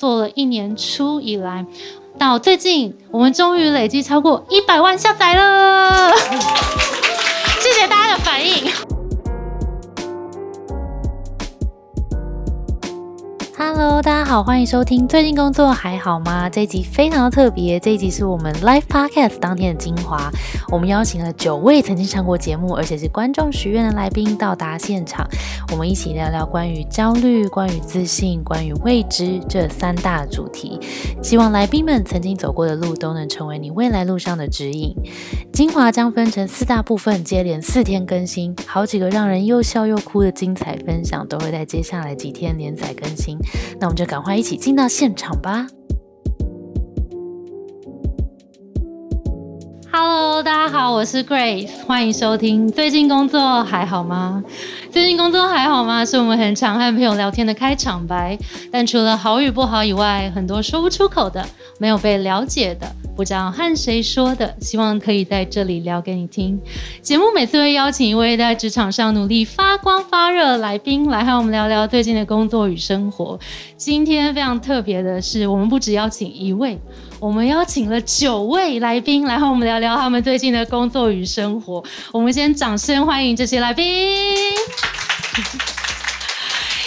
做了一年初以来，到最近，我们终于累计超过一百万下载了。谢谢大家的反应。Hello，大家好，欢迎收听。最近工作还好吗？这一集非常的特别，这一集是我们 Live Podcast 当天的精华。我们邀请了九位曾经上过节目，而且是观众许愿的来宾到达现场，我们一起聊聊关于焦虑、关于自信、关于未知这三大主题。希望来宾们曾经走过的路都能成为你未来路上的指引。精华将分成四大部分，接连四天更新，好几个让人又笑又哭的精彩分享都会在接下来几天连载更新。那我们就赶快一起进到现场吧。Hello，大家好，我是 Grace，欢迎收听。最近工作还好吗？最近工作还好吗？是我们很常和朋友聊天的开场白。但除了好与不好以外，很多说不出口的，没有被了解的。不知道和谁说的，希望可以在这里聊给你听。节目每次会邀请一位在职场上努力发光发热的来宾来和我们聊聊最近的工作与生活。今天非常特别的是，我们不只邀请一位，我们邀请了九位来宾来和我们聊聊他们最近的工作与生活。我们先掌声欢迎这些来宾。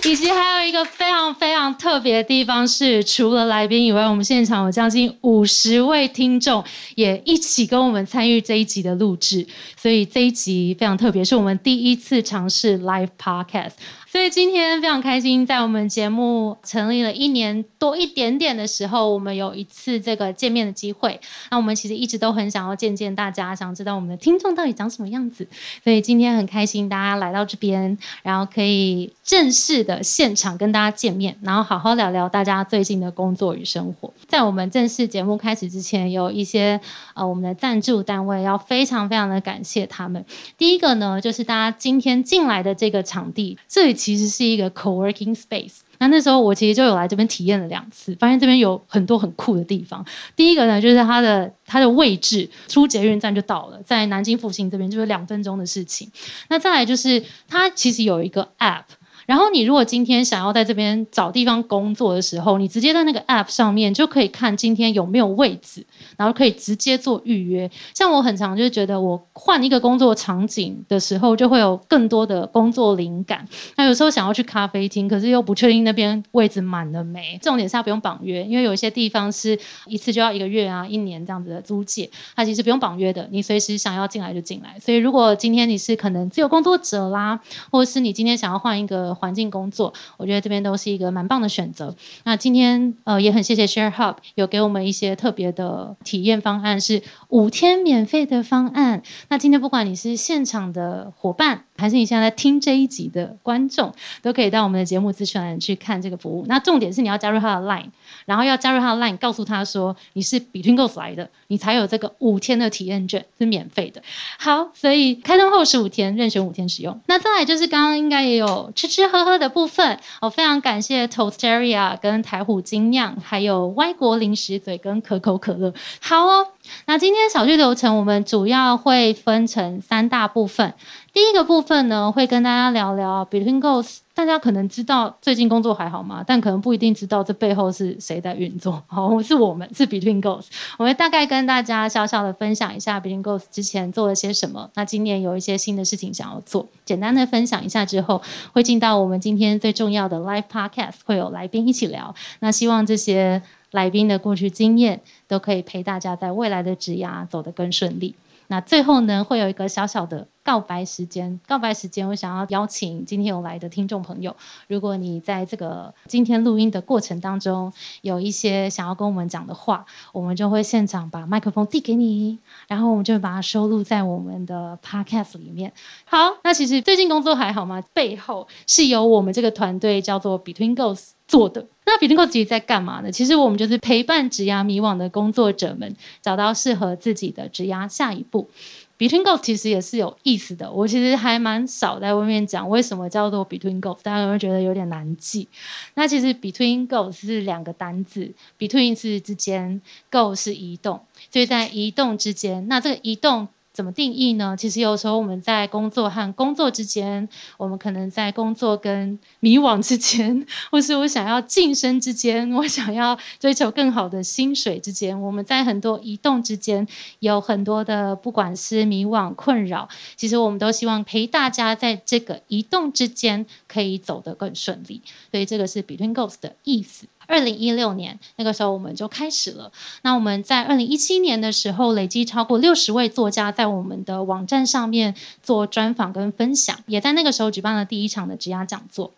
以及还有一个非常非常特别的地方是，除了来宾以外，我们现场有将近五十位听众也一起跟我们参与这一集的录制，所以这一集非常特别，是我们第一次尝试 live podcast。所以今天非常开心，在我们节目成立了一年多一点点的时候，我们有一次这个见面的机会。那我们其实一直都很想要见见大家，想知道我们的听众到底长什么样子。所以今天很开心，大家来到这边，然后可以正式的现场跟大家见面，然后好好聊聊大家最近的工作与生活。在我们正式节目开始之前，有一些呃我们的赞助单位要非常非常的感谢他们。第一个呢，就是大家今天进来的这个场地，这里。其实是一个 co-working space。那那时候我其实就有来这边体验了两次，发现这边有很多很酷的地方。第一个呢，就是它的它的位置，出捷运站就到了，在南京复兴这边就是两分钟的事情。那再来就是它其实有一个 app。然后你如果今天想要在这边找地方工作的时候，你直接在那个 app 上面就可以看今天有没有位置，然后可以直接做预约。像我很常就是觉得我换一个工作场景的时候，就会有更多的工作灵感。那有时候想要去咖啡厅，可是又不确定那边位置满了没。重点是它不用绑约，因为有一些地方是一次就要一个月啊、一年这样子的租借，它其实不用绑约的，你随时想要进来就进来。所以如果今天你是可能自由工作者啦，或者是你今天想要换一个。环境工作，我觉得这边都是一个蛮棒的选择。那今天呃也很谢谢 Share Hub 有给我们一些特别的体验方案，是五天免费的方案。那今天不管你是现场的伙伴，还是你现在在听这一集的观众，都可以到我们的节目资讯栏去看这个服务。那重点是你要加入他的 Line，然后要加入他的 Line，告诉他说你是 Between Goals 来的，你才有这个五天的体验券是免费的。好，所以开通后十五天任选五天使用。那再来就是刚刚应该也有吃吃。喝喝的部分，我非常感谢 Toasteria 跟台虎精酿，还有歪国零食嘴跟可口可乐。好哦，那今天小聚流程，我们主要会分成三大部分。第一个部分呢，会跟大家聊聊 Between Goals。大家可能知道最近工作还好吗？但可能不一定知道这背后是谁在运作。好，是我们，是 Between Goals。我会大概跟大家小小的分享一下 Between Goals 之前做了些什么。那今年有一些新的事情想要做，简单的分享一下之后，会进到我们今天最重要的 Live Podcast，会有来宾一起聊。那希望这些来宾的过去经验都可以陪大家在未来的职涯走得更顺利。那最后呢，会有一个小小的告白时间。告白时间，我想要邀请今天有来的听众朋友，如果你在这个今天录音的过程当中有一些想要跟我们讲的话，我们就会现场把麦克风递给你，然后我们就把它收录在我们的 podcast 里面。好，那其实最近工作还好吗？背后是由我们这个团队叫做 Between Goals 做的。那 Between Goals 其实在干嘛呢？其实我们就是陪伴职涯迷惘的工作者们，找到适合自己的职涯下一步。Between Goals 其实也是有意思的，我其实还蛮少在外面讲为什么叫做 Between Goals，大家有没有觉得有点难记？那其实 Between Goals 是两个单字，Between 是之间，Go 是移动，所以在移动之间，那这个移动。怎么定义呢？其实有时候我们在工作和工作之间，我们可能在工作跟迷惘之间，或是我想要晋升之间，我想要追求更好的薪水之间，我们在很多移动之间有很多的，不管是迷惘困扰，其实我们都希望陪大家在这个移动之间可以走得更顺利。所以这个是 Between Goals 的意思。二零一六年那个时候我们就开始了。那我们在二零一七年的时候，累计超过六十位作家在我们的网站上面做专访跟分享，也在那个时候举办了第一场的职涯讲座。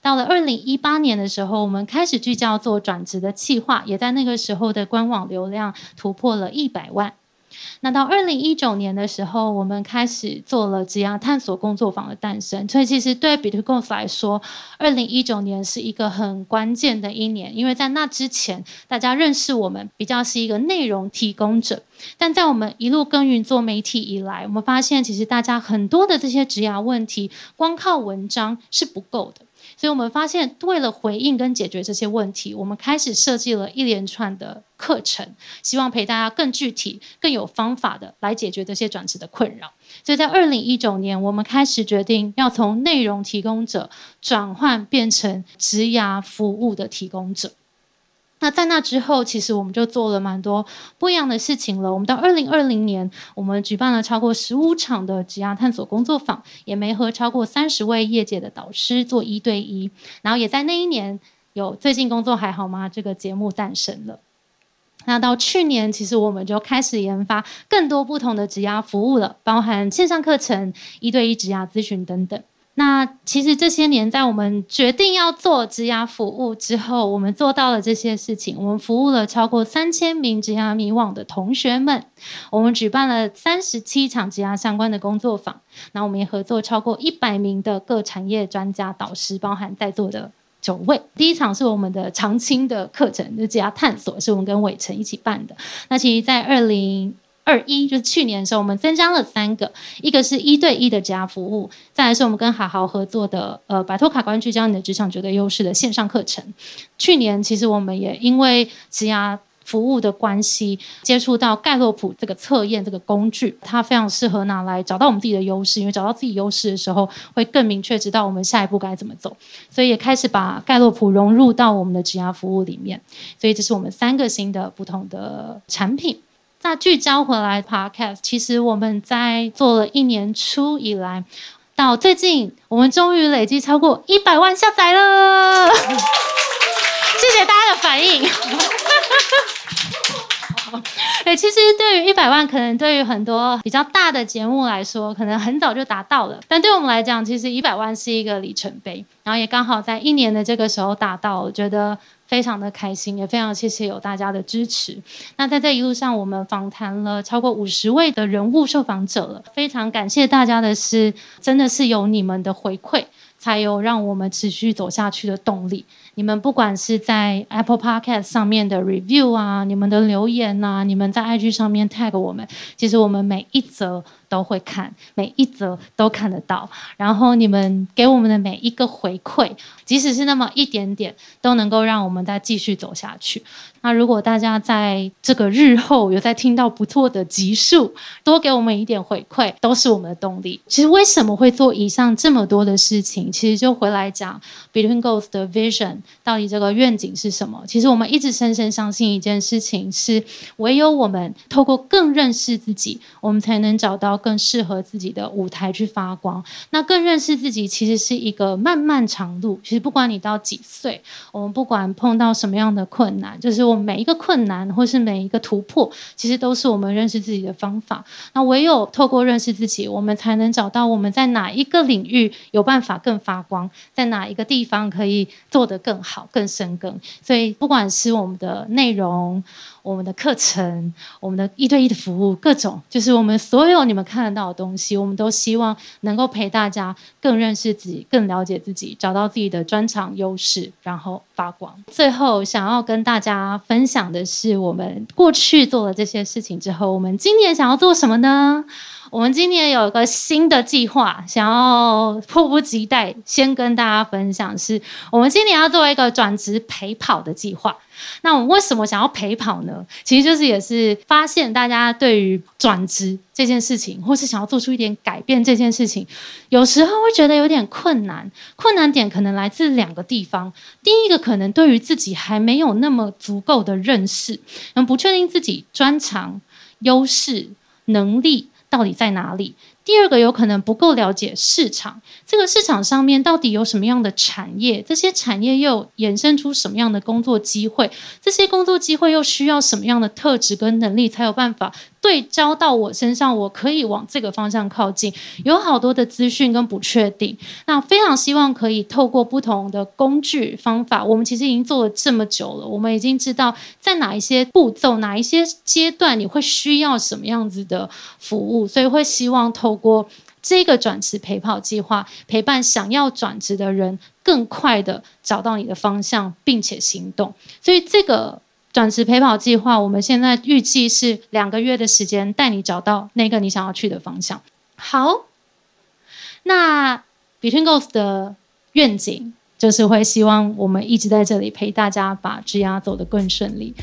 到了二零一八年的时候，我们开始聚焦做转职的企划，也在那个时候的官网流量突破了一百万。那到二零一九年的时候，我们开始做了职涯探索工作坊的诞生。所以其实对 Between 来说，二零一九年是一个很关键的一年，因为在那之前，大家认识我们比较是一个内容提供者。但在我们一路耕耘做媒体以来，我们发现其实大家很多的这些职涯问题，光靠文章是不够的。所以我们发现，为了回应跟解决这些问题，我们开始设计了一连串的课程，希望陪大家更具体、更有方法的来解决这些转职的困扰。所以在二零一九年，我们开始决定要从内容提供者转换变成职涯服务的提供者。那在那之后，其实我们就做了蛮多不一样的事情了。我们到二零二零年，我们举办了超过十五场的职涯探索工作坊，也没和超过三十位业界的导师做一对一。然后也在那一年，有最近工作还好吗？这个节目诞生了。那到去年，其实我们就开始研发更多不同的职涯服务了，包含线上课程、一对一职涯咨询等等。那其实这些年，在我们决定要做职涯服务之后，我们做到了这些事情。我们服务了超过三千名职涯迷惘的同学们，我们举办了三十七场职涯相关的工作坊。那我们也合作超过一百名的各产业专家导师，包含在座的九位。第一场是我们的常青的课程，就职涯探索，是我们跟伟成一起办的。那其实，在二零。二一就是去年的时候，我们增加了三个，一个是一对一的职涯服务，再来是我们跟好好合作的呃摆脱卡关聚焦你的职场绝对优势的线上课程。去年其实我们也因为职涯服务的关系，接触到盖洛普这个测验这个工具，它非常适合拿来找到我们自己的优势，因为找到自己优势的时候，会更明确知道我们下一步该怎么走，所以也开始把盖洛普融入到我们的职涯服务里面。所以这是我们三个新的不同的产品。那聚焦回来，Podcast，其实我们在做了一年初以来，到最近，我们终于累计超过一百万下载了。谢谢大家的反应。对，其实对于一百万，可能对于很多比较大的节目来说，可能很早就达到了。但对我们来讲，其实一百万是一个里程碑，然后也刚好在一年的这个时候达到，我觉得。非常的开心，也非常谢谢有大家的支持。那在这一路上，我们访谈了超过五十位的人物受访者了，非常感谢大家的是，真的是有你们的回馈，才有让我们持续走下去的动力。你们不管是在 Apple Podcast 上面的 review 啊，你们的留言呐，你们在 IG 上面 tag 我们，其实我们每一则。都会看每一则都看得到，然后你们给我们的每一个回馈，即使是那么一点点，都能够让我们再继续走下去。那如果大家在这个日后有在听到不错的集数，多给我们一点回馈，都是我们的动力。其实为什么会做以上这么多的事情？其实就回来讲 Between Goals 的 vision，到底这个愿景是什么？其实我们一直深深相信一件事情，是唯有我们透过更认识自己，我们才能找到。更适合自己的舞台去发光，那更认识自己其实是一个漫漫长路。其实不管你到几岁，我们不管碰到什么样的困难，就是我们每一个困难或是每一个突破，其实都是我们认识自己的方法。那唯有透过认识自己，我们才能找到我们在哪一个领域有办法更发光，在哪一个地方可以做得更好、更深耕。所以不管是我们的内容。我们的课程，我们的一对一的服务，各种就是我们所有你们看得到的东西，我们都希望能够陪大家更认识自己，更了解自己，找到自己的专长优势，然后发光。最后想要跟大家分享的是，我们过去做了这些事情之后，我们今年想要做什么呢？我们今年有一个新的计划，想要迫不及待先跟大家分享，是我们今年要做一个转职陪跑的计划。那我们为什么想要陪跑呢？其实就是也是发现大家对于转职这件事情，或是想要做出一点改变这件事情，有时候会觉得有点困难。困难点可能来自两个地方。第一个可能对于自己还没有那么足够的认识，嗯，不确定自己专长、优势、能力。到底在哪里？第二个有可能不够了解市场，这个市场上面到底有什么样的产业？这些产业又衍生出什么样的工作机会？这些工作机会又需要什么样的特质跟能力才有办法？对焦到我身上，我可以往这个方向靠近。有好多的资讯跟不确定，那非常希望可以透过不同的工具方法。我们其实已经做了这么久了，我们已经知道在哪一些步骤、哪一些阶段你会需要什么样子的服务，所以会希望透过这个转职陪跑计划，陪伴想要转职的人更快的找到你的方向，并且行动。所以这个。转职陪跑计划，我们现在预计是两个月的时间，带你找到那个你想要去的方向。好，那 Between Goals 的愿景就是会希望我们一直在这里陪大家把职涯走得更顺利。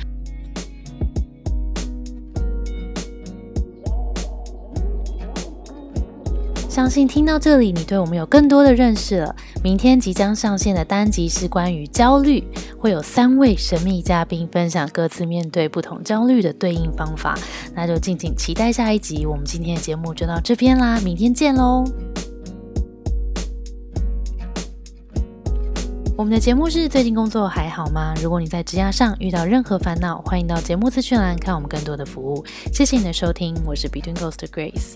相信听到这里，你对我们有更多的认识了。明天即将上线的单集是关于焦虑，会有三位神秘嘉宾分享各自面对不同焦虑的对应方法。那就敬请期待下一集。我们今天的节目就到这边啦，明天见喽。我们的节目是最近工作还好吗？如果你在职涯上遇到任何烦恼，欢迎到节目资讯栏看我们更多的服务。谢谢你的收听，我是 Between Ghost Grace。